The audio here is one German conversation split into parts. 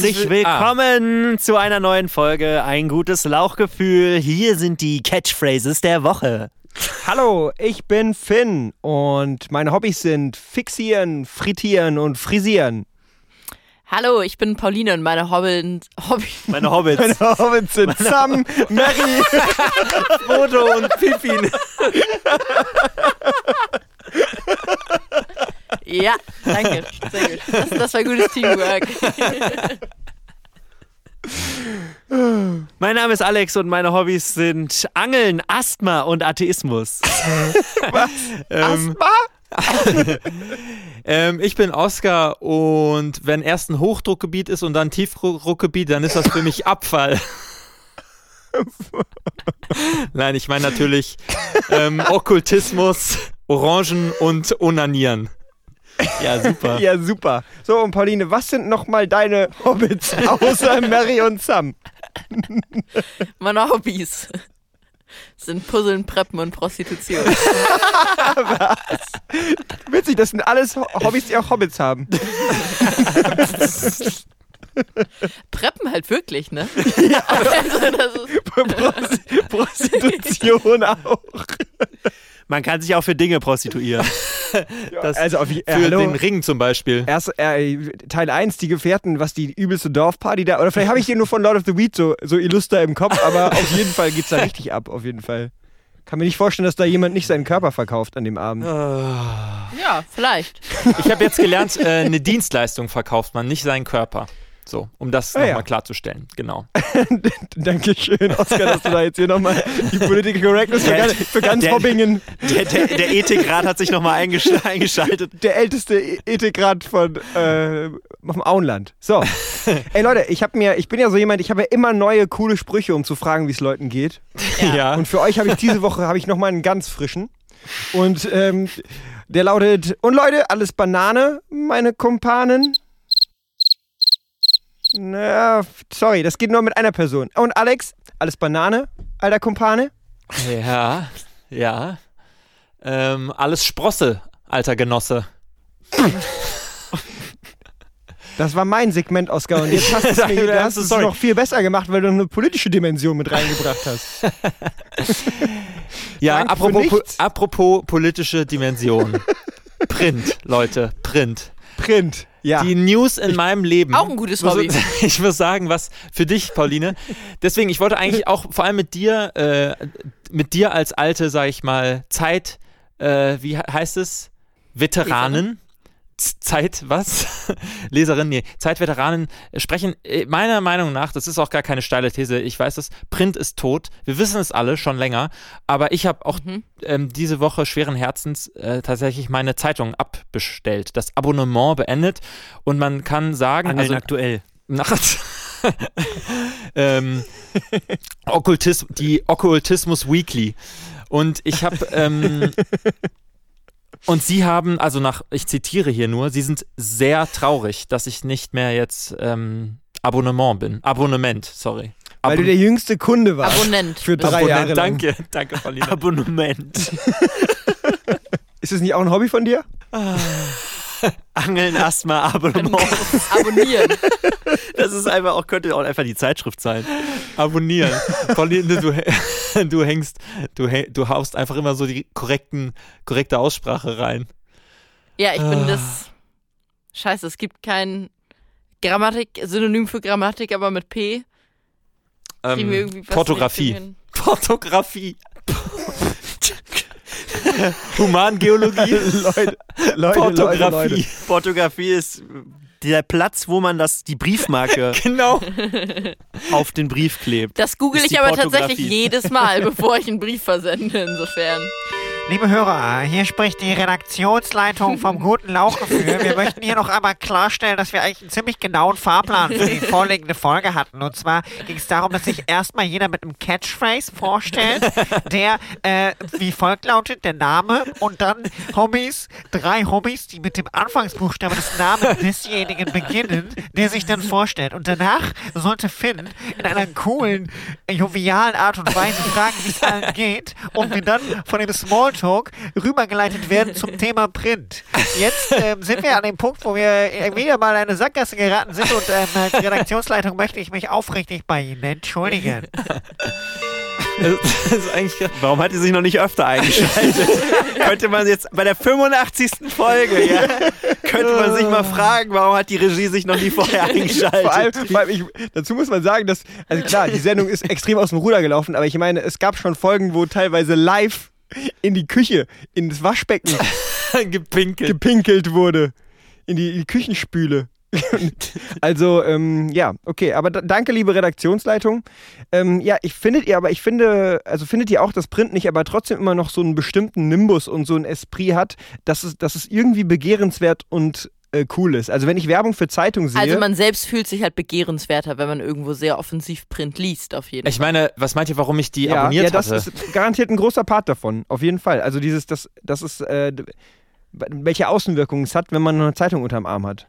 Herzlich herzlich will- willkommen zu einer neuen Folge Ein gutes Lauchgefühl. Hier sind die Catchphrases der Woche. Hallo, ich bin Finn und meine Hobbys sind Fixieren, Frittieren und Frisieren. Hallo, ich bin Pauline und meine Hobby, Hobby Meine Hobbits. Meine Hobbys sind Sam, Mary, Bodo und Pippin. Ja, danke. Sehr gut. Das, das war gutes Teamwork. Mein Name ist Alex und meine Hobbys sind Angeln, Asthma und Atheismus. ähm, Ähm, ich bin Oskar und wenn erst ein Hochdruckgebiet ist und dann Tiefdruckgebiet, dann ist das für mich Abfall. Nein, ich meine natürlich ähm, Okkultismus, Orangen und Onanieren. Ja, super. Ja, super. So, und Pauline, was sind nochmal deine Hobbits außer Mary und Sam? Meine Hobbys sind Puzzeln, Preppen und Prostitution. Witzig, das sind alles Ho- Hobbys, die auch Hobbits haben. Preppen halt wirklich, ne? Also das ist, Prosti- Prostitution auch. Man kann sich auch für Dinge prostituieren. Das also, auf, äh, für hallo. den Ring zum Beispiel. Erst äh, Teil 1, die Gefährten, was die übelste Dorfparty da. Oder vielleicht habe ich den nur von Lord of the Weed so, so illuster im Kopf, aber auf jeden Fall geht's da richtig ab, auf jeden Fall. Kann mir nicht vorstellen, dass da jemand nicht seinen Körper verkauft an dem Abend. ja, vielleicht. Ich habe jetzt gelernt, äh, eine Dienstleistung verkauft man, nicht seinen Körper. So, um das Ah, nochmal ja. klarzustellen. Genau. Dankeschön, Oskar, dass du da jetzt hier nochmal die Political Correctness für ganz, für ganz der- Hobbingen, Der, der, der Ethikrat hat sich nochmal eingesch eingeschaltet. der älteste E- Ethikrat von äh, vom Auenland. So. Ey Leute, ich habe mir, ich bin ja so jemand, ich habe ja immer neue coole Sprüche, um zu fragen, wie es Leuten geht. Ja. Und für euch habe ich diese Woche habe ich noch mal einen ganz frischen. Und ähm, der lautet: Und Leute, alles Banane, meine Kumpanen. Na, sorry, das geht nur mit einer Person. Und Alex, alles Banane, alter Kumpane. Ja, ja. Ähm, alles Sprosse, alter Genosse. Das war mein Segment, Oscar. Und jetzt hast du es mir, du hast es Sorry. noch viel besser gemacht, weil du eine politische Dimension mit reingebracht hast. Ja, apropos, po apropos politische Dimension. Print, Leute, Print. Print. Ja. Die News in meinem Leben. Auch ein gutes muss- Hobby. Ich muss sagen, was für dich, Pauline. Deswegen, ich wollte eigentlich auch vor allem mit dir, äh, mit dir als alte, sag ich mal, Zeit, äh, wie he- heißt es? Veteranen. Zeit, was? Leserin, nee, Zeitveteranen sprechen, äh, meiner Meinung nach, das ist auch gar keine steile These, ich weiß es, Print ist tot. Wir wissen es alle schon länger, aber ich habe auch Mhm. ähm, diese Woche schweren Herzens äh, tatsächlich meine Zeitung abbestellt, das Abonnement beendet und man kann sagen, also aktuell. nachts ähm, Okkultis die Okkultismus Weekly und ich habe ähm, und sie haben also nach ich zitiere hier nur sie sind sehr traurig dass ich nicht mehr jetzt ähm, Abonnement bin Abonnement sorry weil du der jüngste Kunde warst. Abonnent. Für drei Abonnent, Jahre lang. danke danke Paulina Abonnement. Ist das nicht auch ein Hobby von dir? Angeln, Asthma, Abonnement. Abonnieren. Das ist einfach auch, könnte auch einfach die Zeitschrift sein. abonnieren Pauline du, du hängst du, du haust einfach immer so die korrekten korrekte Aussprache rein Ja, ich Ah. bin das. Scheiße, es gibt kein Grammatik, Synonym für Grammatik, aber mit P. Ähm, Portografie. Portografie. Humangeologie. Leute, Leute, Leute, Portografie. Leute. Portografie ist der Platz, wo man das, die Briefmarke Genau. auf den Brief klebt. Das google ich aber tatsächlich jedes Mal, bevor ich einen Brief versende, insofern. Liebe Hörer, hier spricht die Redaktionsleitung vom guten Lauchgefühl. Wir möchten hier noch einmal klarstellen, dass wir eigentlich einen ziemlich genauen Fahrplan für die vorliegende Folge hatten. Und zwar ging es darum, dass sich erstmal jeder mit einem Catchphrase vorstellt, der äh, wie folgt lautet, der Name und dann Hobbys, drei Hobbys, die mit dem Anfangsbuchstaben des Namens desjenigen beginnen, der sich dann vorstellt. Und danach sollte Finn in einer coolen, jovialen Art und Weise fragen, wie es allen geht und wir dann von dem Smalltalk Redaktionsleitung rübergeleitet werden zum Thema Print. Jetzt ähm, sind wir an dem Punkt, wo wir äh, wieder mal in eine Sackgasse geraten sind und ähm, als Redaktionsleitung möchte ich mich aufrichtig bei Ihnen entschuldigen. Das ist eigentlich Warum hat die sich noch nicht öfter eingeschaltet? könnte man jetzt bei der 85. Folge, ja, könnte man sich mal fragen, warum hat die Regie sich noch nie vorher eingeschaltet? Vor allem, vor allem ich, dazu muss man sagen, dass, also klar, die Sendung ist extrem aus dem Ruder gelaufen, aber ich meine, es gab schon Folgen, wo teilweise live in die Küche, in das Waschbecken gepinkelt. gepinkelt wurde. In die, in die Küchenspüle. also, ähm, ja, okay, aber da, danke, liebe Redaktionsleitung. Ähm, ja, ich findet ihr, aber ich finde, also findet ihr auch, dass Print nicht aber trotzdem immer noch so einen bestimmten Nimbus und so ein Esprit hat, dass es, dass es irgendwie begehrenswert und äh, cool ist. Also wenn ich Werbung für Zeitung sehe. Also man selbst fühlt sich halt begehrenswerter, wenn man irgendwo sehr offensiv Print liest, auf jeden Ich Fall. meine, was meint ihr, warum ich die ja, abonniert ja, das hatte? ist garantiert ein großer Part davon, auf jeden Fall. Also dieses, das, das ist, äh, welche Außenwirkungen es hat, wenn man eine Zeitung unterm Arm hat.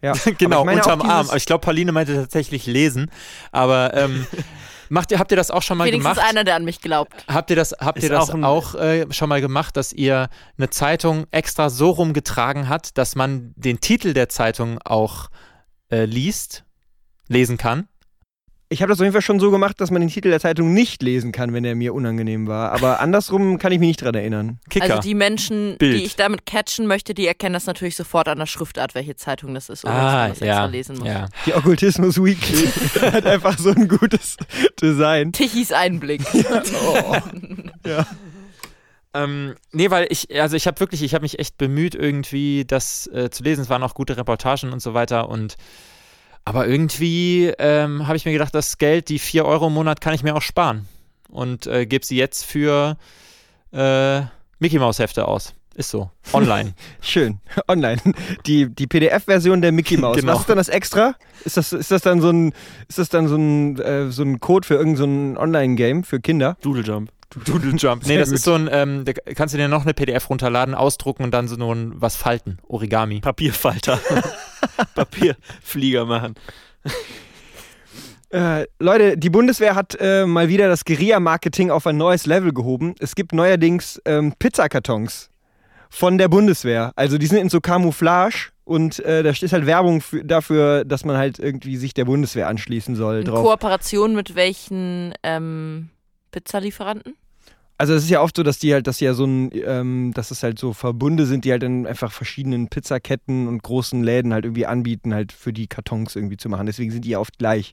Ja. genau, ich unterm Arm. ich glaube, Pauline meinte tatsächlich lesen. Aber ähm, macht ihr, habt ihr das auch schon mal Wenigstens gemacht? einer, der an mich glaubt. Habt ihr das, habt Ist ihr das auch ein- auch, äh, schon mal gemacht, dass ihr eine Zeitung extra so rumgetragen hat, dass man den Titel der Zeitung auch äh, liest, lesen kann? Ich habe das auf jeden Fall schon so gemacht, dass man den Titel der Zeitung nicht lesen kann, wenn er mir unangenehm war. Aber andersrum kann ich mich nicht dran erinnern. Kicker. Also die Menschen, Bild. die ich damit catchen möchte, die erkennen das natürlich sofort an der Schriftart, welche Zeitung das ist, oder dass ah, man das extra ja, lesen muss. ja. Die Okkultismus Weekly hat einfach so ein gutes Design. Tichys Einblick. Ähm, nee, weil ich, also ich habe wirklich, ich habe mich echt bemüht, irgendwie das äh, zu lesen. Es waren auch gute Reportagen und so weiter. Und aber irgendwie ähm, habe ich mir gedacht, das Geld, die 4 Euro im Monat, kann ich mir auch sparen. Und äh, gebe sie jetzt für äh, Mickey Maus Hefte aus. Ist so. Online. Schön. Online. Die, die PDF-Version der Mickey Mouse. Genau. Was ist dann das extra? Ist das, ist das dann so ein, ist das dann so ein, äh, so ein Code für irgendein so ein Online-Game für Kinder? Doodle Jump. Doodle Jump. Nee, das gut. ist so ein, ähm, da kannst du dir noch eine PDF runterladen, ausdrucken und dann so nur ein, was falten. Origami. Papierfalter. Papierflieger machen. Äh, Leute, die Bundeswehr hat äh, mal wieder das Guerilla-Marketing auf ein neues Level gehoben. Es gibt neuerdings ähm, Pizzakartons von der Bundeswehr. Also die sind in so Camouflage und äh, da steht halt Werbung für, dafür, dass man halt irgendwie sich der Bundeswehr anschließen soll. In Drauf. Kooperation mit welchen ähm, Pizzalieferanten? Also es ist ja oft so, dass die halt, dass ja so ein, ähm, dass es halt so Verbunde sind, die halt dann einfach verschiedenen Pizzaketten und großen Läden halt irgendwie anbieten, halt für die Kartons irgendwie zu machen. Deswegen sind die ja oft gleich.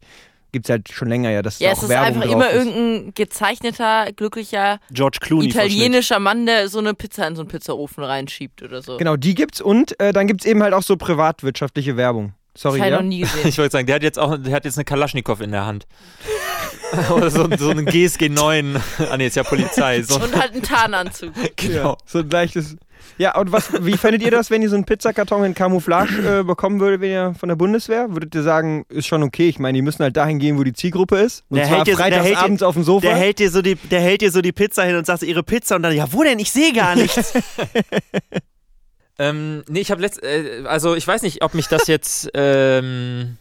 Gibt's halt schon länger ja, dass Ja, da es auch ist Werbung einfach drauf immer ist. irgendein gezeichneter, glücklicher, George Clooney. italienischer Mann, der so eine Pizza in so einen Pizzaofen reinschiebt oder so. Genau, die gibt's und äh, dann gibt's eben halt auch so privatwirtschaftliche Werbung. Sorry, das ja? noch nie gesehen. Ich wollte sagen, der hat jetzt auch, der hat jetzt eine Kalaschnikow in der Hand. Oder so, so einen GSG 9. Ah nee, ist ja Polizei. So, Und halt einen Tarnanzug. genau. Ja, so ein leichtes. Ja, und was, wie fändet ihr das, wenn ihr so einen Pizzakarton in Camouflage äh, bekommen würdet, wenn ihr von der Bundeswehr? Würdet ihr sagen, ist schon okay? Ich meine, die müssen halt dahin gehen, wo die Zielgruppe ist. Und Der zwar hält dir- der freitags hält dir- abends auf dem Sofa. Der hält, dir so die, der hält dir so die Pizza hin und sagt, ihre Pizza und dann, ja, wo denn? Ich sehe gar nichts. Ähm, nee, ich habe letzt, äh, also ich weiß nicht, ob mich das jetzt ähm,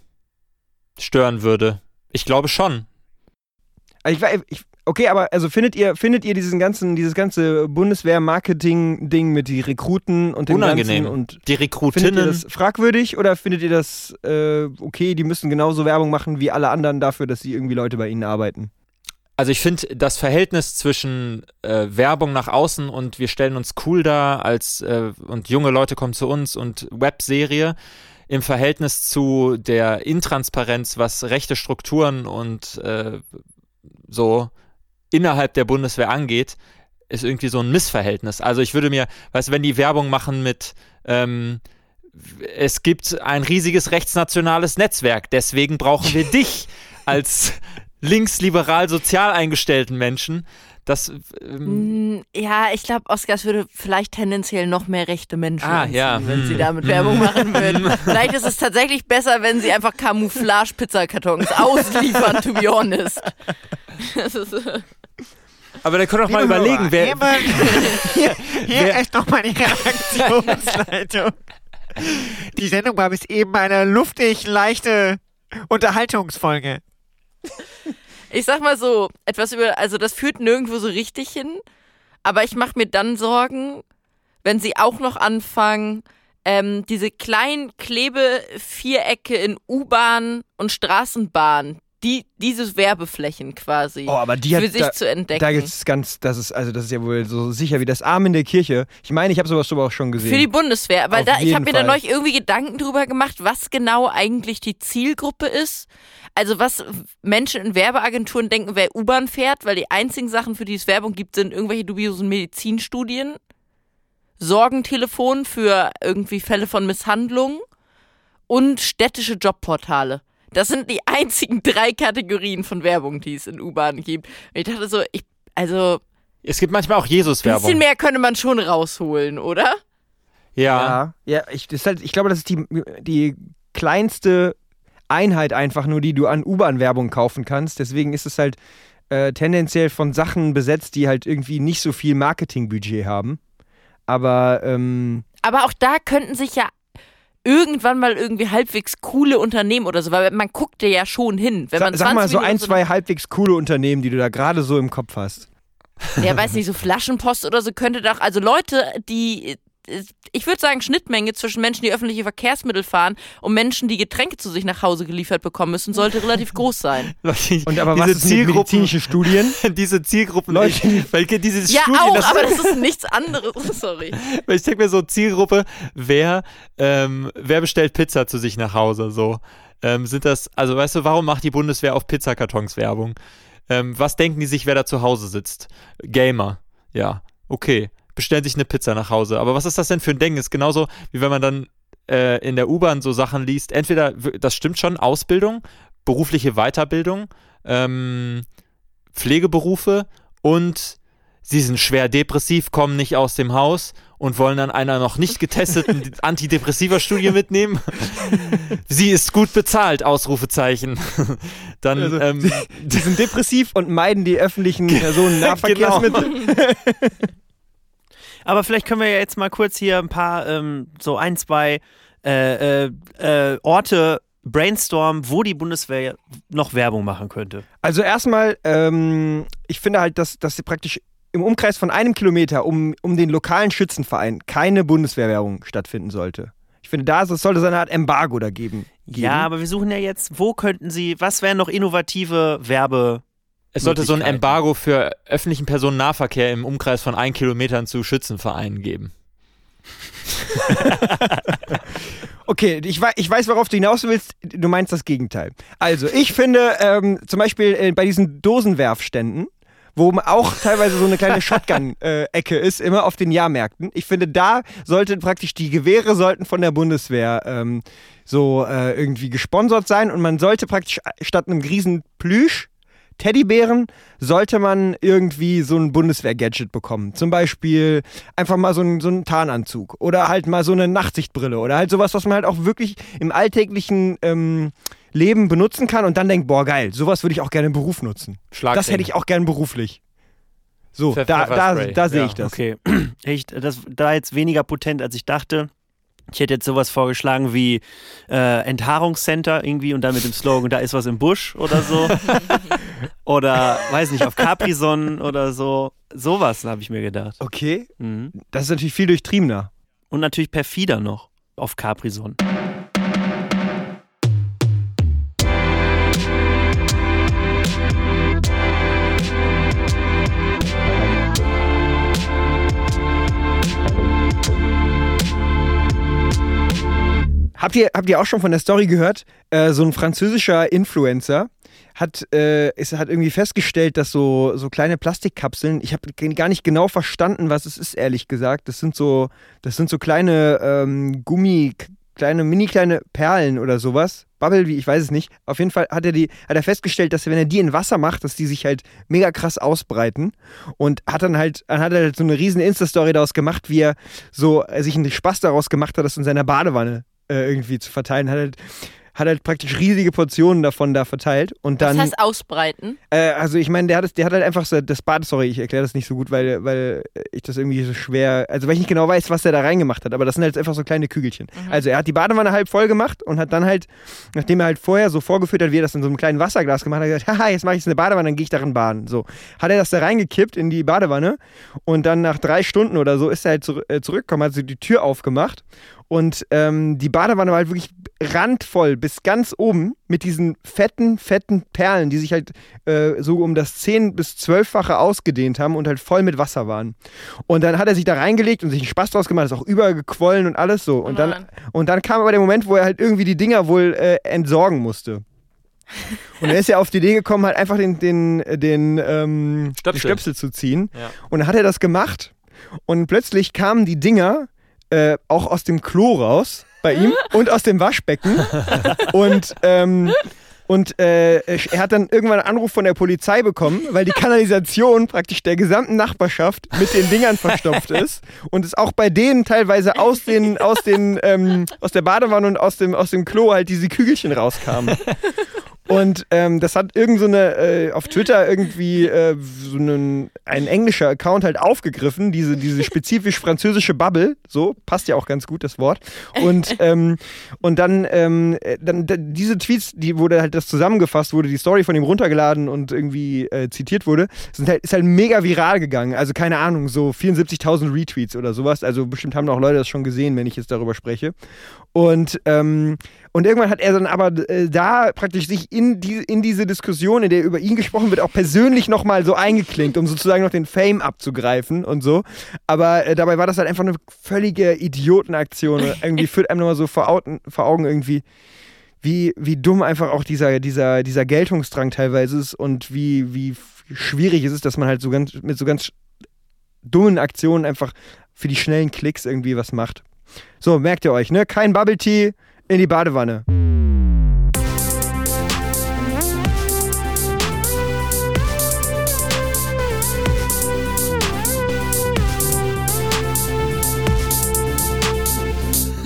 stören würde. Ich glaube schon. Also ich, ich, okay, aber also findet ihr, findet ihr diesen ganzen, dieses ganze Bundeswehr-Marketing-Ding mit die Rekruten und dem Unangenehm. Ganzen und Die findet ihr Rekrutinnen. das fragwürdig oder findet ihr das äh, okay, die müssen genauso Werbung machen wie alle anderen dafür, dass sie irgendwie Leute bei ihnen arbeiten? Also ich finde das Verhältnis zwischen äh, Werbung nach außen und wir stellen uns cool dar als äh, und junge Leute kommen zu uns und Webserie im Verhältnis zu der Intransparenz, was rechte Strukturen und äh, so innerhalb der Bundeswehr angeht, ist irgendwie so ein Missverhältnis. Also ich würde mir, weißt du, wenn die Werbung machen mit ähm, es gibt ein riesiges rechtsnationales Netzwerk, deswegen brauchen wir dich als linksliberal sozial eingestellten Menschen. Das ähm, Mm, Ja, ich glaube, Oscars würde vielleicht tendenziell noch mehr rechte Menschen Ah, anziehen, ja, wenn sie hm. damit Werbung machen würden. vielleicht ist es tatsächlich besser, wenn sie einfach Camouflage-Pizzakartons ausliefern, to be honest. Das ist, äh, aber da können doch mal überlegen, wer, hier hier wer- ist nochmal die Redaktionsleitung. Die Sendung war bis eben eine luftig leichte Unterhaltungsfolge. Ich sag mal so, etwas über, also das führt nirgendwo so richtig hin, aber ich mache mir dann Sorgen, wenn sie auch noch anfangen, ähm, diese kleinen Klebevierecke in U-Bahn und Straßenbahn, die, diese Werbeflächen quasi Oh, aber die hat für sich da, zu entdecken. Da gibt's ganz, das ist, also das ist ja wohl so sicher wie das Arm in der Kirche. Ich meine, ich habe sowas schon auch schon gesehen. Für die Bundeswehr. Weil da, ich habe mir da neulich irgendwie Gedanken drüber gemacht, was genau eigentlich die Zielgruppe ist. Also was Menschen in Werbeagenturen denken, wer U-Bahn fährt, weil die einzigen Sachen, für die es Werbung gibt, sind irgendwelche dubiosen Medizinstudien, Sorgentelefon für irgendwie Fälle von Misshandlungen und städtische Jobportale. Das sind die einzigen drei Kategorien von Werbung, die es in U-Bahnen gibt. Und ich dachte so, ich, also Es gibt manchmal auch ein bisschen Jesus-Werbung. mehr könnte man schon rausholen, oder? Ja. Ja, ja ich, das ist halt, ich glaube, das ist die, die kleinste Einheit einfach nur, die du an U-Bahn-Werbung kaufen kannst. Deswegen ist es halt äh, tendenziell von Sachen besetzt, die halt irgendwie nicht so viel Marketingbudget haben. Aber ähm, Aber auch da könnten sich ja irgendwann mal irgendwie halbwegs coole Unternehmen oder so, weil man guckt ja schon hin. Wenn man sag mal 20 so ein, zwei halbwegs coole Unternehmen, die du da gerade so im Kopf hast. Ja, weiß nicht, so Flaschenpost oder so könnte doch, also Leute, die, ich würde sagen, Schnittmenge zwischen Menschen, die öffentliche Verkehrsmittel fahren und Menschen, die Getränke zu sich nach Hause geliefert bekommen müssen, sollte relativ groß sein. Und aber was diese ist mit Zielgruppen, medizinische Studien? diese Zielgruppen, Leute, weil diese Ja, Studien, auch, das, aber das ist nichts anderes. Sorry. weil ich denke mir so Zielgruppe, wer, ähm, wer bestellt Pizza zu sich nach Hause, so. Ähm, sind das, also weißt du, warum macht die Bundeswehr auf Pizzakartons Werbung? Ähm, was denken die sich, wer da zu Hause sitzt? Gamer. Ja, okay. Bestellen sich eine Pizza nach Hause. Aber was ist das denn für ein Denken? Ist genauso, wie wenn man dann äh, in der U-Bahn so Sachen liest. Entweder, das stimmt schon, Ausbildung, berufliche Weiterbildung, ähm, Pflegeberufe und sie sind schwer depressiv, kommen nicht aus dem Haus und wollen an einer noch nicht getesteten Antidepressiva-Studie mitnehmen. sie ist gut bezahlt, Ausrufezeichen. Dann, Also, ähm, Die sind depressiv und meiden die öffentlichen Personennahverkehrsmittel. Aber vielleicht können wir ja jetzt mal kurz hier ein paar, ähm, so ein, zwei äh, äh, äh, Orte brainstormen, wo die Bundeswehr noch Werbung machen könnte. Also erstmal, ähm, ich finde halt, dass, dass sie praktisch im Umkreis von einem Kilometer um, um den lokalen Schützenverein keine Bundeswehrwerbung stattfinden sollte. Ich finde, da es sollte so eine Art Embargo da geben. geben. Ja, aber wir suchen ja jetzt, wo könnten sie, was wären noch innovative Werbe... es sollte so ein. Embargo für öffentlichen Personennahverkehr im Umkreis von ein Kilometern zu Schützenvereinen geben. Okay, ich, ich weiß, worauf du hinaus willst. Du meinst das Gegenteil. Also, ich finde ähm, zum Beispiel äh, bei diesen Dosenwerfständen, wo auch teilweise so eine kleine Shotgun-Ecke ist, immer auf den Jahrmärkten. Ich finde, da sollten praktisch die Gewehre sollten von der Bundeswehr ähm, so äh, irgendwie gesponsert sein und man sollte praktisch äh, statt einem riesen Plüsch Teddybären sollte man irgendwie so ein Bundeswehr-Gadget bekommen. Zum Beispiel einfach mal so einen, so einen Tarnanzug oder halt mal so eine Nachtsichtbrille oder halt sowas, was man halt auch wirklich im alltäglichen ähm, Leben benutzen kann und dann denkt, boah, geil, sowas würde ich auch gerne im Beruf nutzen. Das hätte ich auch gerne beruflich. So, Pfeffer- da, da, da sehe ja. ich das. Okay, echt, das da jetzt weniger potent, als ich dachte. Ich hätte jetzt sowas vorgeschlagen wie äh, Enthaarungscenter irgendwie und dann mit dem Slogan, da ist was im Busch oder so. oder, weiß nicht, auf Capri-Sonnen oder so. Sowas habe ich mir gedacht. Okay, Mhm. das ist natürlich viel durchtriebener. Und natürlich perfider noch auf Capri-Sonnen. Habt ihr, habt ihr auch schon von der Story gehört? Äh, so ein französischer Influencer hat, äh, ist, hat irgendwie festgestellt, dass so, so kleine Plastikkapseln, ich habe gar nicht genau verstanden, was es ist, ehrlich gesagt. Das sind so, das sind so kleine ähm, Gummi, kleine, mini kleine Perlen oder sowas. Bubble, wie ich weiß es nicht. Auf jeden Fall hat er die, hat er festgestellt, dass wenn er die in Wasser macht, dass die sich halt mega krass ausbreiten. Und hat dann halt, dann hat er halt so eine riesen Insta-Story daraus gemacht, wie er so äh, sich einen Spaß daraus gemacht hat, das in seiner Badewanne äh, irgendwie zu verteilen. Hat halt, hat halt praktisch riesige Portionen davon da verteilt und dann Das heißt ausbreiten. äh, also ich meine, der hat es, der hat halt einfach so das Bad, sorry, ich erkläre das nicht so gut, weil, weil ich das irgendwie so schwer, also weil ich nicht genau weiß, was der da reingemacht hat, aber das sind halt einfach so kleine Kügelchen. Also er hat die Badewanne halb voll gemacht und hat dann halt, nachdem er halt vorher so vorgeführt hat, wie er das in so einem kleinen Wasserglas gemacht hat, hat er gesagt, haha, jetzt mache ich jetzt eine Badewanne, dann gehe ich darin baden. So. Hat er das da reingekippt in die Badewanne und dann nach drei Stunden oder so ist er halt äh, zurückgekommen, hat so die Tür aufgemacht und ähm, die Badewanne war halt wirklich randvoll bis ganz oben mit diesen fetten, fetten Perlen, die sich halt äh, so um das 10- bis 12-fache ausgedehnt haben und halt voll mit Wasser waren. Und dann hat er sich da reingelegt und sich einen Spaß draus gemacht, ist auch übergequollen und alles so. Und dann, nein. und dann kam aber der Moment, wo er halt irgendwie die Dinger wohl äh, entsorgen musste. Und er ist ja auf die Idee gekommen, halt einfach den, den, den ähm, Stöpsel. Stöpsel zu ziehen. Ja. Und dann hat er das gemacht und plötzlich kamen die Dinger äh, auch aus dem Klo raus bei ihm und aus dem Waschbecken. und ähm, und äh, er hat dann irgendwann einen Anruf von der Polizei bekommen, weil die Kanalisation praktisch der gesamten Nachbarschaft mit den Dingern verstopft ist und es auch bei denen teilweise aus den aus den ähm, aus der Badewanne und aus dem aus dem Klo halt diese Kügelchen rauskamen. Und ähm, das hat irgend so eine, äh, auf Twitter irgendwie äh, so einen, ein englischer Account halt aufgegriffen, diese, diese spezifisch französische Bubble, so, passt ja auch ganz gut das Wort. Und, ähm, und dann, ähm, äh, dann diese Tweets, die wurde halt das zusammengefasst, wurde die Story von ihm runtergeladen und irgendwie äh, zitiert wurde, sind halt, ist halt mega viral gegangen. Also keine Ahnung, so 74.000 Retweets oder sowas. Also bestimmt haben auch Leute das schon gesehen, wenn ich jetzt darüber spreche. Und, ähm, und irgendwann hat er dann aber äh, da praktisch sich in, die, in diese Diskussion, in der über ihn gesprochen wird, auch persönlich nochmal so eingeklinkt, um sozusagen noch den Fame abzugreifen und so. Aber äh, dabei war das halt einfach eine völlige Idiotenaktion. Irgendwie führt einem nochmal so vor, Augen, vor Augen irgendwie, wie, wie dumm einfach auch dieser, dieser, dieser Geltungsdrang teilweise ist und wie, wie schwierig es ist, dass man halt so ganz, mit so ganz dummen Aktionen einfach für die schnellen Klicks irgendwie was macht. So, merkt ihr euch, ne? Kein Bubble Tea in die Badewanne.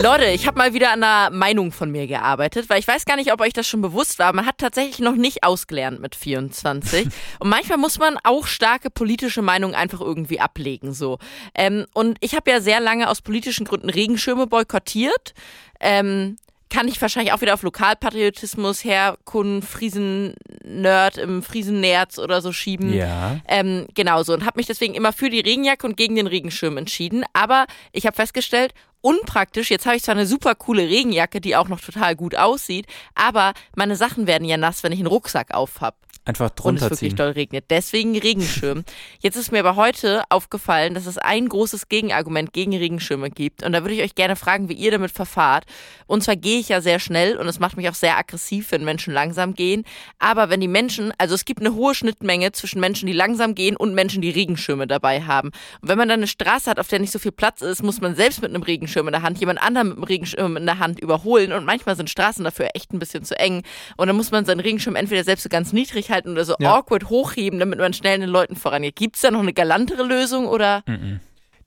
Leute, ich habe mal wieder an einer Meinung von mir gearbeitet, weil ich weiß gar nicht, ob euch das schon bewusst war. Man hat tatsächlich noch nicht ausgelernt mit 24. und manchmal muss man auch starke politische Meinungen einfach irgendwie ablegen. So. Ähm, und ich habe ja sehr lange aus politischen Gründen Regenschirme boykottiert. Ähm, kann ich wahrscheinlich auch wieder auf Lokalpatriotismus, Herkunft, Friesen-Nerd im Friesennerz oder so schieben. Ja. Ähm, genau so und habe mich deswegen immer für die Regenjacke und gegen den Regenschirm entschieden. Aber ich habe festgestellt, unpraktisch. Jetzt habe ich zwar eine super coole Regenjacke, die auch noch total gut aussieht, aber meine Sachen werden ja nass, wenn ich einen Rucksack auf hab Einfach und es drunter wirklich doll regnet. Deswegen Regenschirm. Jetzt ist mir aber heute aufgefallen, dass es ein großes Gegenargument gegen Regenschirme gibt. Und da würde ich euch gerne fragen, wie ihr damit verfahrt. Und zwar gehe ich ja sehr schnell und es macht mich auch sehr aggressiv, wenn Menschen langsam gehen. Aber wenn die Menschen, also es gibt eine hohe Schnittmenge zwischen Menschen, die langsam gehen und Menschen, die Regenschirme dabei haben. Und wenn man dann eine Straße hat, auf der nicht so viel Platz ist, muss man selbst mit einem Regenschirm in der Hand jemand anderen mit einem Regenschirm in der Hand überholen. Und manchmal sind Straßen dafür echt ein bisschen zu eng. Und dann muss man seinen Regenschirm entweder selbst so ganz niedrig halten oder so Ja. awkward hochheben, damit man schnell den Leuten vorangeht. Gibt es da noch eine galantere Lösung oder?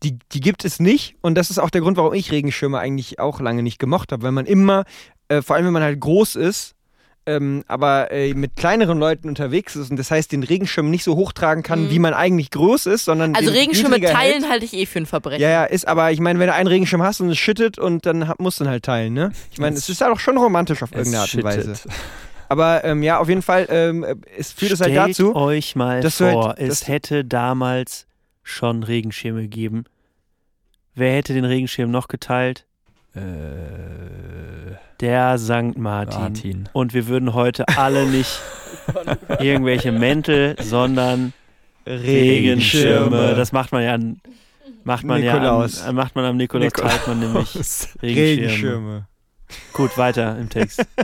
Die, die gibt es nicht und das ist auch der Grund, warum ich Regenschirme eigentlich auch lange nicht gemocht habe, weil man immer, äh, vor allem wenn man halt groß ist, ähm, aber äh, mit kleineren Leuten unterwegs ist und das heißt den Regenschirm nicht so hochtragen kann, wie man eigentlich groß ist, sondern Also Regenschirme teilen hält. halte ich eh für ein Verbrechen. Ja, ja, ist aber, ich meine, wenn du einen Regenschirm hast und es schüttet und dann musst du ihn halt teilen, ne? Ich meine, es ist halt auch schon romantisch auf irgendeine Art und Weise. Aber ähm, ja, auf jeden Fall, ähm, äh, es führt es halt Stellt dazu. euch mal halt- vor, dass- es hätte damals schon Regenschirme gegeben. Wer hätte den Regenschirm noch geteilt? Äh, Der St. Martin. Martin. Und wir würden heute alle nicht irgendwelche Mäntel, sondern Regenschirme. Das macht man ja an, macht man Nikolaus. ja am, macht man am Nikolaus Nikolaus. teilt man nämlich Regenschirme. Regenschirme. Gut, weiter im Text.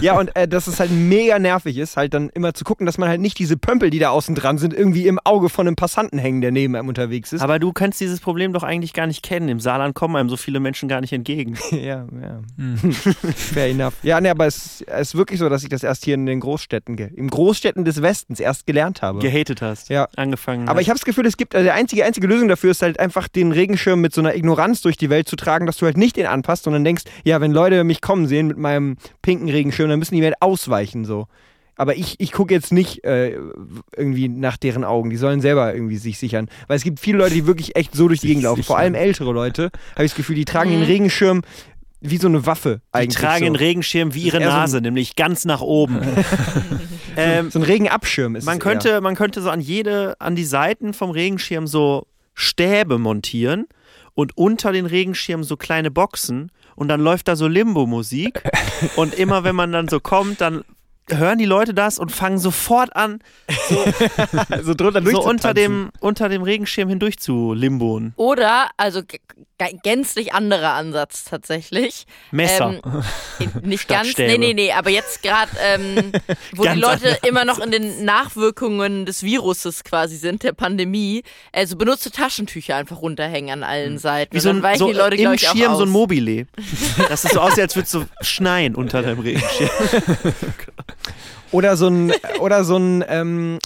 Ja, und äh, dass es halt mega nervig ist, halt dann immer zu gucken, dass man halt nicht diese Pömpel, die da außen dran sind, irgendwie im Auge von einem Passanten hängen, der neben einem unterwegs ist. Aber du kannst dieses Problem doch eigentlich gar nicht kennen. Im Saarland kommen einem so viele Menschen gar nicht entgegen. ja, ja. Hm. Fair enough. Ja, ne, aber es, es ist wirklich so, dass ich das erst hier in den Großstädten, im Großstädten des Westens erst gelernt habe. Gehatet hast. Ja. Angefangen aber ich habe das Gefühl, es gibt, also die einzige, einzige Lösung dafür ist halt einfach den Regenschirm mit so einer Ignoranz durch die Welt zu tragen, dass du halt nicht den anpasst, sondern denkst, ja, wenn Leute mich kommen sehen mit meinem pinken Regenschirm, dann müssen die mir halt ausweichen so. Aber ich, ich gucke jetzt nicht äh, irgendwie nach deren Augen. Die sollen selber irgendwie sich sichern. Weil es gibt viele Leute, die wirklich echt so durch die Gegend laufen. Vor allem ältere Leute, habe ich das Gefühl, die tragen den Regenschirm wie so eine Waffe Die eigentlich. tragen so. den Regenschirm wie ihre eher so ein- Nase, nämlich ganz nach oben. ähm, so ein Regenabschirm ist man, es könnte, man könnte so an jede, an die Seiten vom Regenschirm so Stäbe montieren und unter den Regenschirm so kleine Boxen und dann läuft da so Limbo-Musik und immer wenn man dann so kommt, dann hören die Leute das und fangen sofort an, eher. so drunter so unter dem, unter dem Regenschirm hindurch zu limboen. Oder, also gänzlich anderer Ansatz tatsächlich. Messer. Ähm, nicht Statt ganz, Stäbe. nee, nee, nee, aber jetzt gerade, ähm, wo die Leute anders. immer noch in den Nachwirkungen des Viruses quasi sind, der Pandemie, also benutzte Taschentücher einfach runterhängen an allen Seiten. Wie so ein, so die Leute, im Schirm auch so ein aus. Mobile. Das ist so aussieht, als würde es so schneien unter deinem Regenschirm. Oder so ein, oder so ein, ähm,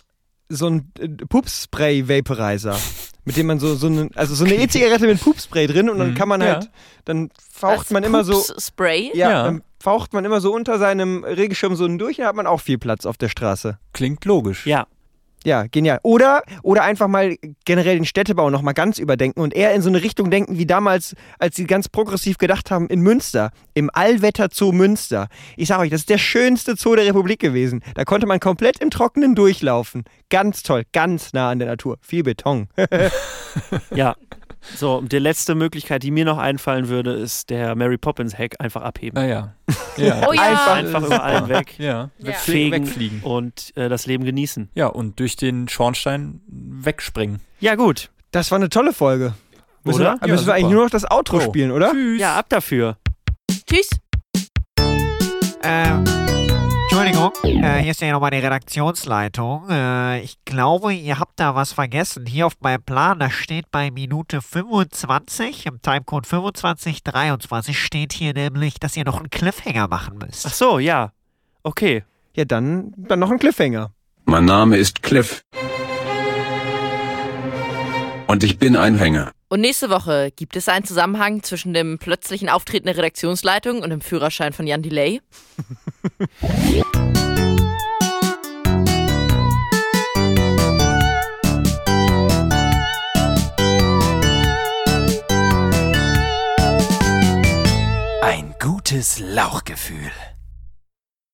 so ein äh, Pupspray-Vaporizer. Mit dem man so, so eine, also so eine E-Zigarette mit Pupspray drin und dann Mhm. kann man Ja. halt, dann faucht Was? man immer so, Pups-Spray? ja, Ja. dann faucht man immer so unter seinem Regenschirm so durch, dann hat man auch viel Platz auf der Straße. Klingt logisch. Ja. Ja, genial. Oder, oder einfach mal generell den Städtebau nochmal ganz überdenken und eher in so eine Richtung denken, wie damals, als sie ganz progressiv gedacht haben, in Münster, im Allwetterzoo Münster. Ich sag euch, das ist der schönste Zoo der Republik gewesen. Da konnte man komplett im Trockenen durchlaufen. Ganz toll, ganz nah an der Natur. Viel Beton. Ja. So, und die letzte Möglichkeit, die mir noch einfallen würde, ist der Mary Poppins Hack einfach abheben. Ah ja. ja. Oh ja. Einfach- Einfach über allen weg. Ja. Ja. Fegen Wegfliegen. und äh, das Leben genießen. Ja, und durch den Schornstein wegspringen. Ja, gut. Das war eine tolle Folge. Müssen, Oder? wir, Ja, müssen wir eigentlich nur noch das Outro Oh. spielen, oder? Tschüss. Ja, ab dafür. Tschüss. Ähm, Entschuldigung, äh, hier ist ja nochmal die Redaktionsleitung. Äh, ich glaube, ihr habt da was vergessen. Hier auf meinem Plan, da steht bei Minute 25, im Timecode 2523 steht hier nämlich, dass ihr noch einen Cliffhanger machen müsst. Ach so, ja. Okay. Ja, dann, dann noch ein Cliffhanger. Mein Name ist Cliff. Und ich bin ein Hänger. Und nächste Woche gibt es einen Zusammenhang zwischen dem plötzlichen Auftreten der Redaktionsleitung und dem Führerschein von Jan Delay. gutes Lauchgefühl.